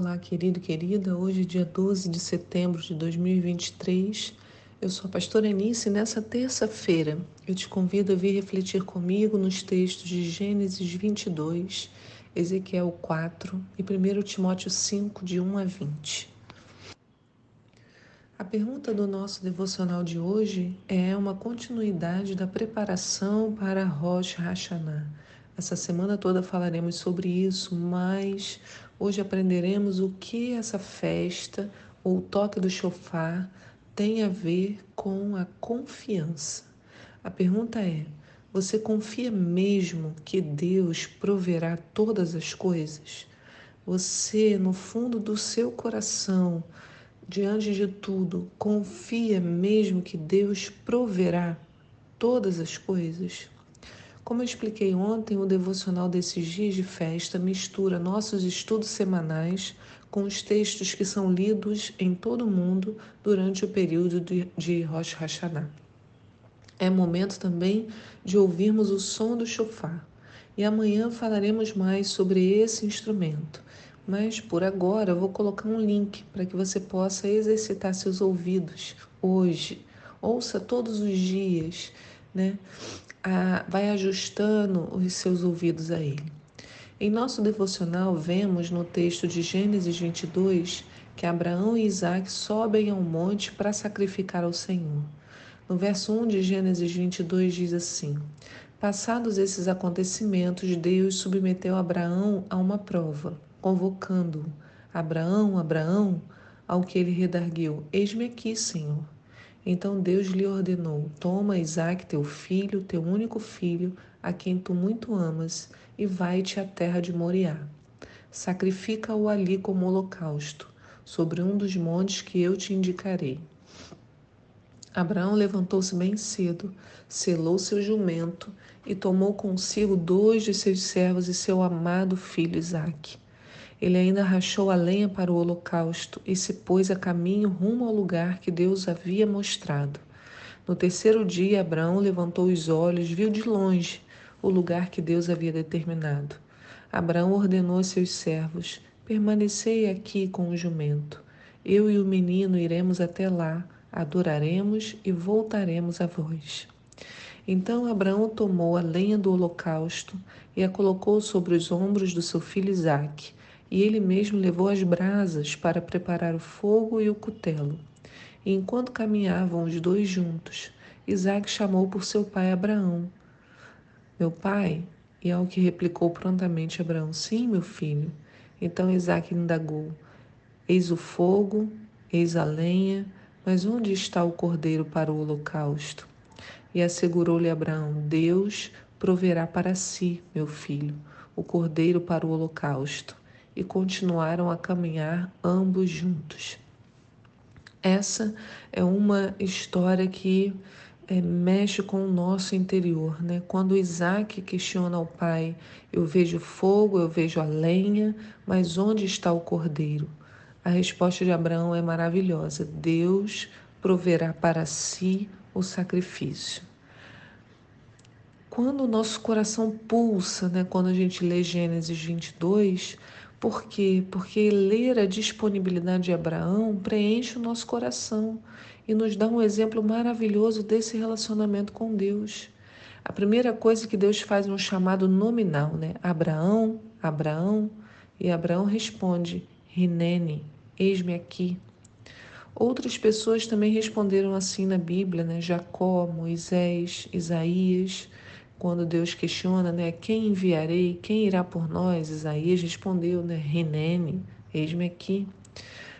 Olá, querido e querida. Hoje, dia 12 de setembro de 2023, eu sou a pastora Enice e nessa terça-feira eu te convido a vir refletir comigo nos textos de Gênesis 22, Ezequiel 4 e 1 Timóteo 5, de 1 a 20. A pergunta do nosso devocional de hoje é uma continuidade da preparação para Rosh Hashanah. Essa semana toda falaremos sobre isso, mas hoje aprenderemos o que essa festa ou toque do chofar tem a ver com a confiança. A pergunta é: você confia mesmo que Deus proverá todas as coisas? Você, no fundo do seu coração, diante de tudo, confia mesmo que Deus proverá todas as coisas? Como eu expliquei ontem, o devocional desses dias de festa mistura nossos estudos semanais com os textos que são lidos em todo o mundo durante o período de Rosh Hashanah. É momento também de ouvirmos o som do chofar. E amanhã falaremos mais sobre esse instrumento mas por agora vou colocar um link para que você possa exercitar seus ouvidos hoje. Ouça todos os dias, né? Ah, vai ajustando os seus ouvidos a ele. Em nosso devocional, vemos no texto de Gênesis 22 que Abraão e Isaac sobem ao monte para sacrificar ao Senhor. No verso 1 de Gênesis 22 diz assim: Passados esses acontecimentos, Deus submeteu Abraão a uma prova convocando Abraão, Abraão, ao que ele redarguiu: Eis-me aqui, Senhor. Então Deus lhe ordenou: Toma Isaac, teu filho, teu único filho, a quem tu muito amas, e vai-te à terra de Moriá. Sacrifica-o ali como holocausto, sobre um dos montes que eu te indicarei. Abraão levantou-se bem cedo, selou seu jumento e tomou consigo dois de seus servos e seu amado filho Isaque. Ele ainda rachou a lenha para o holocausto e se pôs a caminho rumo ao lugar que Deus havia mostrado. No terceiro dia, Abraão levantou os olhos, viu de longe o lugar que Deus havia determinado. Abraão ordenou a seus servos: Permanecei aqui com o jumento. Eu e o menino iremos até lá, adoraremos e voltaremos a vós. Então Abraão tomou a lenha do holocausto e a colocou sobre os ombros do seu filho Isaque e ele mesmo levou as brasas para preparar o fogo e o cutelo. E enquanto caminhavam os dois juntos, Isaac chamou por seu pai Abraão. Meu pai? E ao que replicou prontamente Abraão: Sim, meu filho. Então Isaac indagou: Eis o fogo, eis a lenha, mas onde está o cordeiro para o holocausto? E assegurou-lhe Abraão: Deus proverá para si, meu filho, o cordeiro para o holocausto e continuaram a caminhar ambos juntos. Essa é uma história que é, mexe com o nosso interior, né? Quando Isaac questiona ao pai, eu vejo fogo, eu vejo a lenha, mas onde está o cordeiro? A resposta de Abraão é maravilhosa: Deus proverá para si o sacrifício. Quando o nosso coração pulsa, né, quando a gente lê Gênesis 22, por quê? Porque ler a disponibilidade de Abraão preenche o nosso coração e nos dá um exemplo maravilhoso desse relacionamento com Deus. A primeira coisa que Deus faz é um chamado nominal, né? Abraão, Abraão, e Abraão responde: Rinene, eis-me aqui. Outras pessoas também responderam assim na Bíblia, né? Jacó, Moisés, Isaías. Quando Deus questiona, né, quem enviarei, quem irá por nós? Isaías respondeu, né, Renene, eis-me aqui.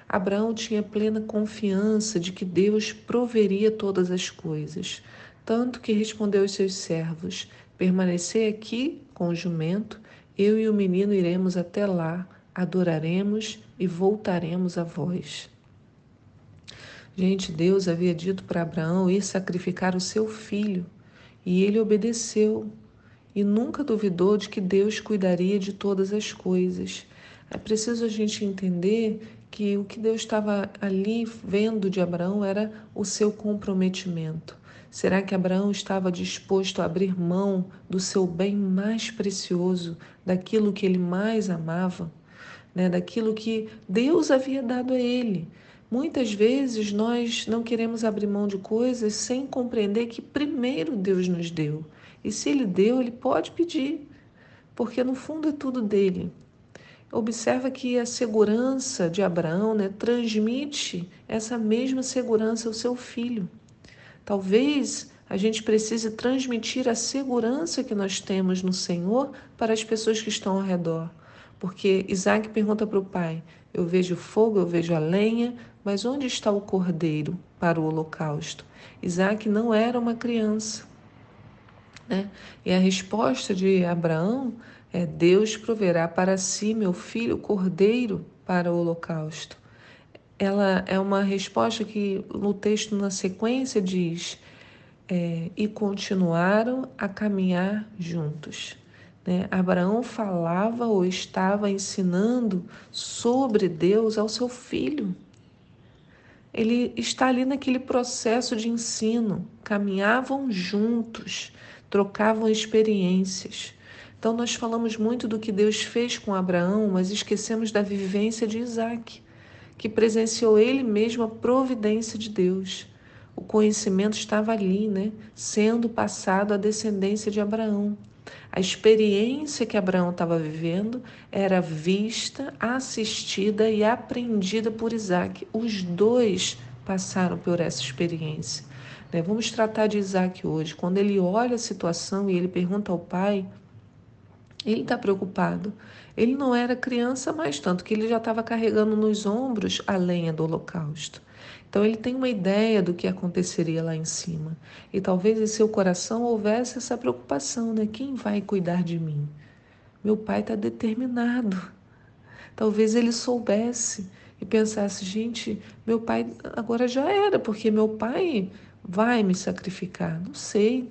Abraão tinha plena confiança de que Deus proveria todas as coisas, tanto que respondeu aos seus servos: Permanecei aqui com o jumento, eu e o menino iremos até lá, adoraremos e voltaremos a vós. Gente, Deus havia dito para Abraão ir sacrificar o seu filho. E ele obedeceu e nunca duvidou de que Deus cuidaria de todas as coisas. É preciso a gente entender que o que Deus estava ali vendo de Abraão era o seu comprometimento. Será que Abraão estava disposto a abrir mão do seu bem mais precioso, daquilo que ele mais amava? né, daquilo que Deus havia dado a ele. Muitas vezes nós não queremos abrir mão de coisas sem compreender que primeiro Deus nos deu. E se Ele deu, Ele pode pedir, porque no fundo é tudo dele. Observa que a segurança de Abraão né, transmite essa mesma segurança ao seu filho. Talvez a gente precise transmitir a segurança que nós temos no Senhor para as pessoas que estão ao redor. Porque Isaac pergunta para o pai: Eu vejo fogo, eu vejo a lenha, mas onde está o cordeiro para o holocausto? Isaac não era uma criança. Né? E a resposta de Abraão é: Deus proverá para si, meu filho, cordeiro para o holocausto. Ela é uma resposta que no texto na sequência diz: é, e continuaram a caminhar juntos. Né? Abraão falava ou estava ensinando sobre Deus ao seu filho. Ele está ali naquele processo de ensino, caminhavam juntos, trocavam experiências. Então, nós falamos muito do que Deus fez com Abraão, mas esquecemos da vivência de Isaac, que presenciou ele mesmo a providência de Deus. O conhecimento estava ali, né, sendo passado à descendência de Abraão. A experiência que Abraão estava vivendo era vista, assistida e aprendida por Isaac. Os dois passaram por essa experiência. Né? Vamos tratar de Isaac hoje. Quando ele olha a situação e ele pergunta ao pai ele está preocupado. Ele não era criança mais, tanto que ele já estava carregando nos ombros a lenha do holocausto. Então ele tem uma ideia do que aconteceria lá em cima. E talvez em seu coração houvesse essa preocupação, né? Quem vai cuidar de mim? Meu pai está determinado. Talvez ele soubesse e pensasse, gente, meu pai agora já era, porque meu pai vai me sacrificar. Não sei.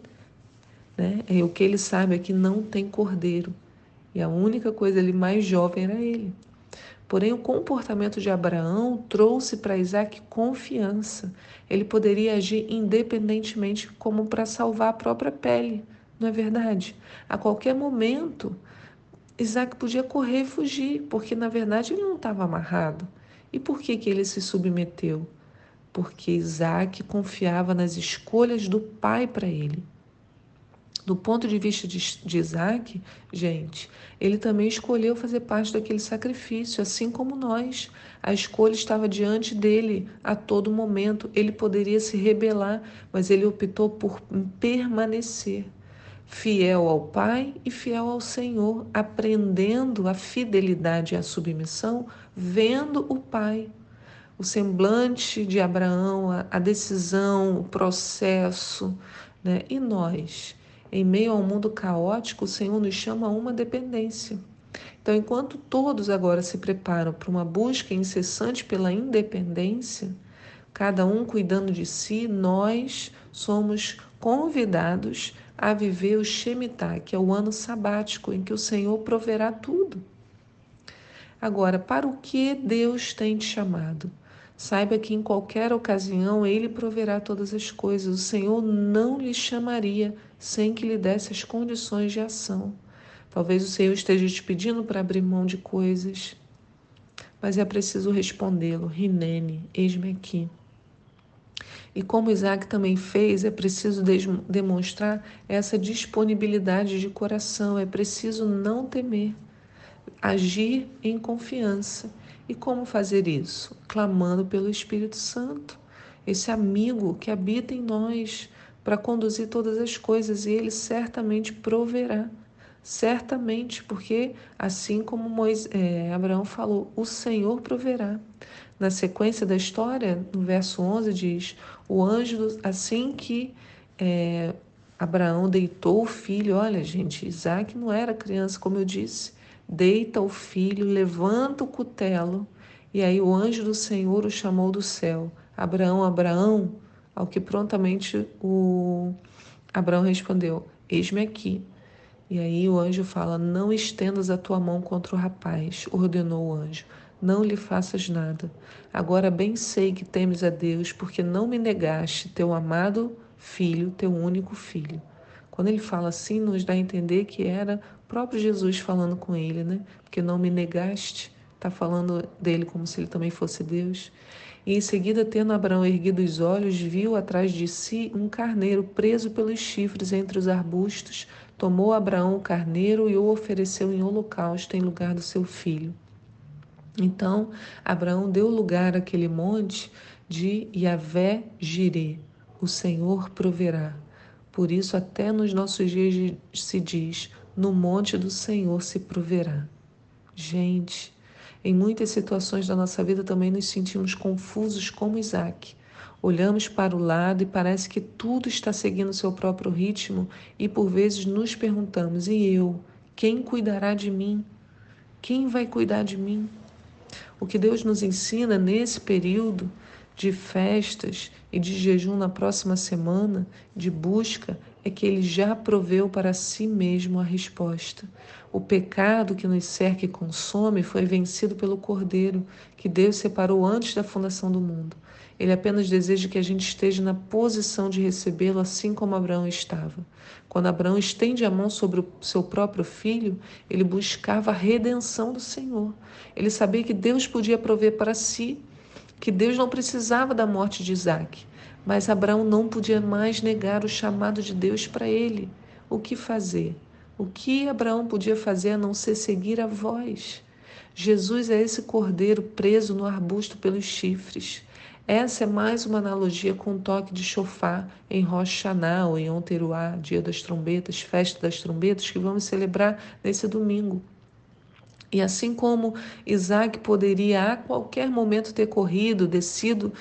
Né? E o que ele sabe é que não tem cordeiro. E a única coisa ele mais jovem era ele. Porém, o comportamento de Abraão trouxe para Isaac confiança. Ele poderia agir independentemente, como para salvar a própria pele, não é verdade? A qualquer momento, Isaac podia correr e fugir, porque na verdade ele não estava amarrado. E por que, que ele se submeteu? Porque Isaac confiava nas escolhas do pai para ele. Do ponto de vista de, de Isaac, gente, ele também escolheu fazer parte daquele sacrifício, assim como nós. A escolha estava diante dele a todo momento. Ele poderia se rebelar, mas ele optou por permanecer fiel ao Pai e fiel ao Senhor, aprendendo a fidelidade e a submissão, vendo o Pai. O semblante de Abraão, a decisão, o processo, né? e nós em meio ao mundo caótico, o Senhor nos chama a uma dependência. Então, enquanto todos agora se preparam para uma busca incessante pela independência, cada um cuidando de si, nós somos convidados a viver o Shemitah, que é o ano sabático em que o Senhor proverá tudo. Agora, para o que Deus tem te chamado? Saiba que em qualquer ocasião Ele proverá todas as coisas. O Senhor não lhe chamaria sem que lhe desse as condições de ação. Talvez o Senhor esteja te pedindo para abrir mão de coisas, mas é preciso respondê-lo. Rinene, eis-me aqui. E como Isaac também fez, é preciso demonstrar essa disponibilidade de coração, é preciso não temer, agir em confiança e como fazer isso? Clamando pelo Espírito Santo, esse amigo que habita em nós para conduzir todas as coisas e ele certamente proverá. Certamente, porque assim como Moisés, é, Abraão falou, o Senhor proverá. Na sequência da história, no verso 11, diz: O anjo, assim que é, Abraão deitou o filho, olha, gente, Isaac não era criança, como eu disse, deita o filho, levanta o cutelo, e aí o anjo do Senhor o chamou do céu: Abraão, Abraão, ao que prontamente o Abraão respondeu: Eis-me aqui. E aí o anjo fala: Não estendas a tua mão contra o rapaz, ordenou o anjo. Não lhe faças nada. Agora bem sei que temes a Deus, porque não me negaste teu amado filho, teu único filho. Quando ele fala assim, nos dá a entender que era próprio Jesus falando com ele, né? Porque não me negaste está falando dele como se ele também fosse Deus. E em seguida, tendo Abraão erguido os olhos, viu atrás de si um carneiro preso pelos chifres entre os arbustos. Tomou Abraão o carneiro e o ofereceu em holocausto em lugar do seu filho. Então, Abraão deu lugar àquele monte de Yahvé Jireh, o Senhor proverá. Por isso, até nos nossos dias se diz: no monte do Senhor se proverá. Gente, em muitas situações da nossa vida também nos sentimos confusos como Isaac. Olhamos para o lado e parece que tudo está seguindo seu próprio ritmo e por vezes nos perguntamos: e eu? Quem cuidará de mim? Quem vai cuidar de mim? O que Deus nos ensina nesse período de festas e de jejum na próxima semana, de busca, é que Ele já proveu para si mesmo a resposta. O pecado que nos cerca e consome foi vencido pelo Cordeiro, que Deus separou antes da fundação do mundo. Ele apenas deseja que a gente esteja na posição de recebê-lo, assim como Abraão estava. Quando Abraão estende a mão sobre o seu próprio filho, ele buscava a redenção do Senhor. Ele sabia que Deus podia prover para si que Deus não precisava da morte de Isaac, mas Abraão não podia mais negar o chamado de Deus para ele. O que fazer? O que Abraão podia fazer a não ser seguir a voz? Jesus é esse cordeiro preso no arbusto pelos chifres. Essa é mais uma analogia com o toque de chofar em Rosh ou em Onteruá, dia das trombetas, festa das trombetas, que vamos celebrar nesse domingo. E assim como Isaac poderia a qualquer momento ter corrido, descido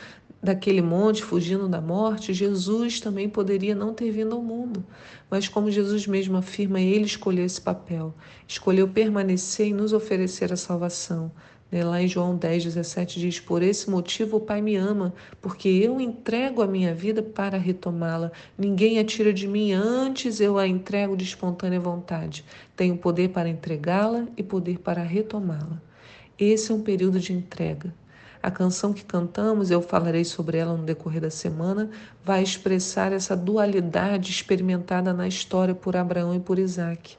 daquele monte, fugindo da morte, Jesus também poderia não ter vindo ao mundo. Mas, como Jesus mesmo afirma, ele escolheu esse papel, escolheu permanecer e nos oferecer a salvação. Né, lá em João 10, 17 diz: Por esse motivo o Pai me ama, porque eu entrego a minha vida para retomá-la. Ninguém a tira de mim, antes eu a entrego de espontânea vontade. Tenho poder para entregá-la e poder para retomá-la. Esse é um período de entrega. A canção que cantamos, eu falarei sobre ela no decorrer da semana, vai expressar essa dualidade experimentada na história por Abraão e por Isaac.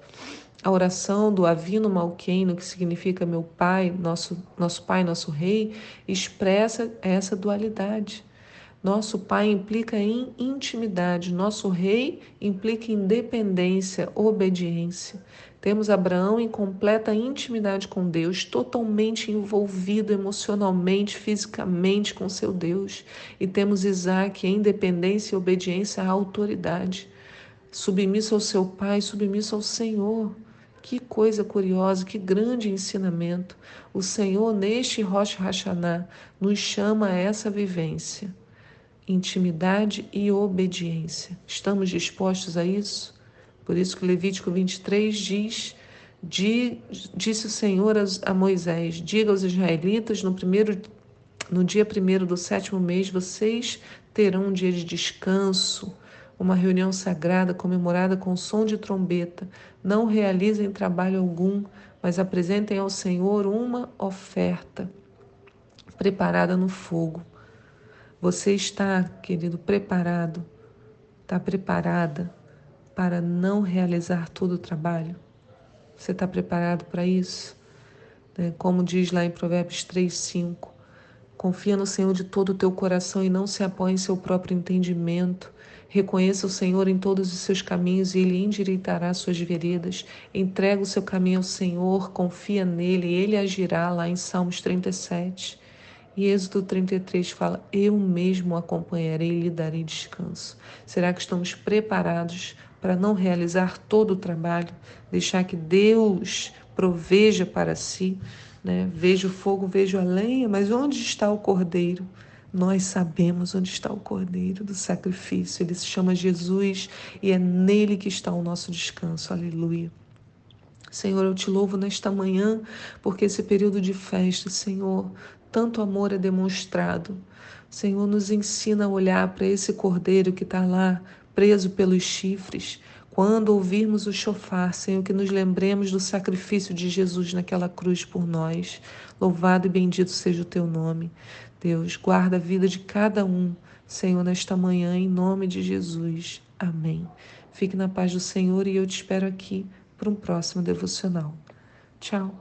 A oração do Avino Malqueno, que significa meu pai, nosso, nosso pai, nosso rei, expressa essa dualidade. Nosso pai implica em intimidade, nosso rei implica em dependência, obediência. Temos Abraão em completa intimidade com Deus, totalmente envolvido emocionalmente, fisicamente com seu Deus. E temos Isaac em dependência e obediência à autoridade, submisso ao seu pai, submisso ao Senhor. Que coisa curiosa, que grande ensinamento. O Senhor, neste Rosh Hashanah, nos chama a essa vivência, intimidade e obediência. Estamos dispostos a isso? Por isso que Levítico 23 diz: Disse o Senhor a Moisés: Diga aos israelitas no primeiro no dia primeiro do sétimo mês, vocês terão um dia de descanso uma reunião sagrada comemorada com som de trombeta. Não realizem trabalho algum, mas apresentem ao Senhor uma oferta preparada no fogo. Você está, querido, preparado, está preparada para não realizar todo o trabalho? Você está preparado para isso? Né? Como diz lá em Provérbios 3, 5. Confia no Senhor de todo o teu coração e não se apoie em seu próprio entendimento. Reconheça o Senhor em todos os seus caminhos e Ele endireitará suas veredas. Entrega o seu caminho ao Senhor, confia nele e Ele agirá lá em Salmos 37. E Êxodo 33 fala: Eu mesmo acompanharei e lhe darei descanso. Será que estamos preparados para não realizar todo o trabalho? Deixar que Deus proveja para si? Né? Vejo o fogo, vejo a lenha, mas onde está o cordeiro? Nós sabemos onde está o cordeiro do sacrifício. Ele se chama Jesus e é nele que está o nosso descanso. Aleluia. Senhor, eu te louvo nesta manhã, porque esse período de festa, Senhor, tanto amor é demonstrado. Senhor, nos ensina a olhar para esse cordeiro que está lá, preso pelos chifres. Quando ouvirmos o chofar, Senhor, que nos lembremos do sacrifício de Jesus naquela cruz por nós. Louvado e bendito seja o teu nome. Deus, guarda a vida de cada um, Senhor, nesta manhã, em nome de Jesus. Amém. Fique na paz do Senhor e eu te espero aqui para um próximo devocional. Tchau.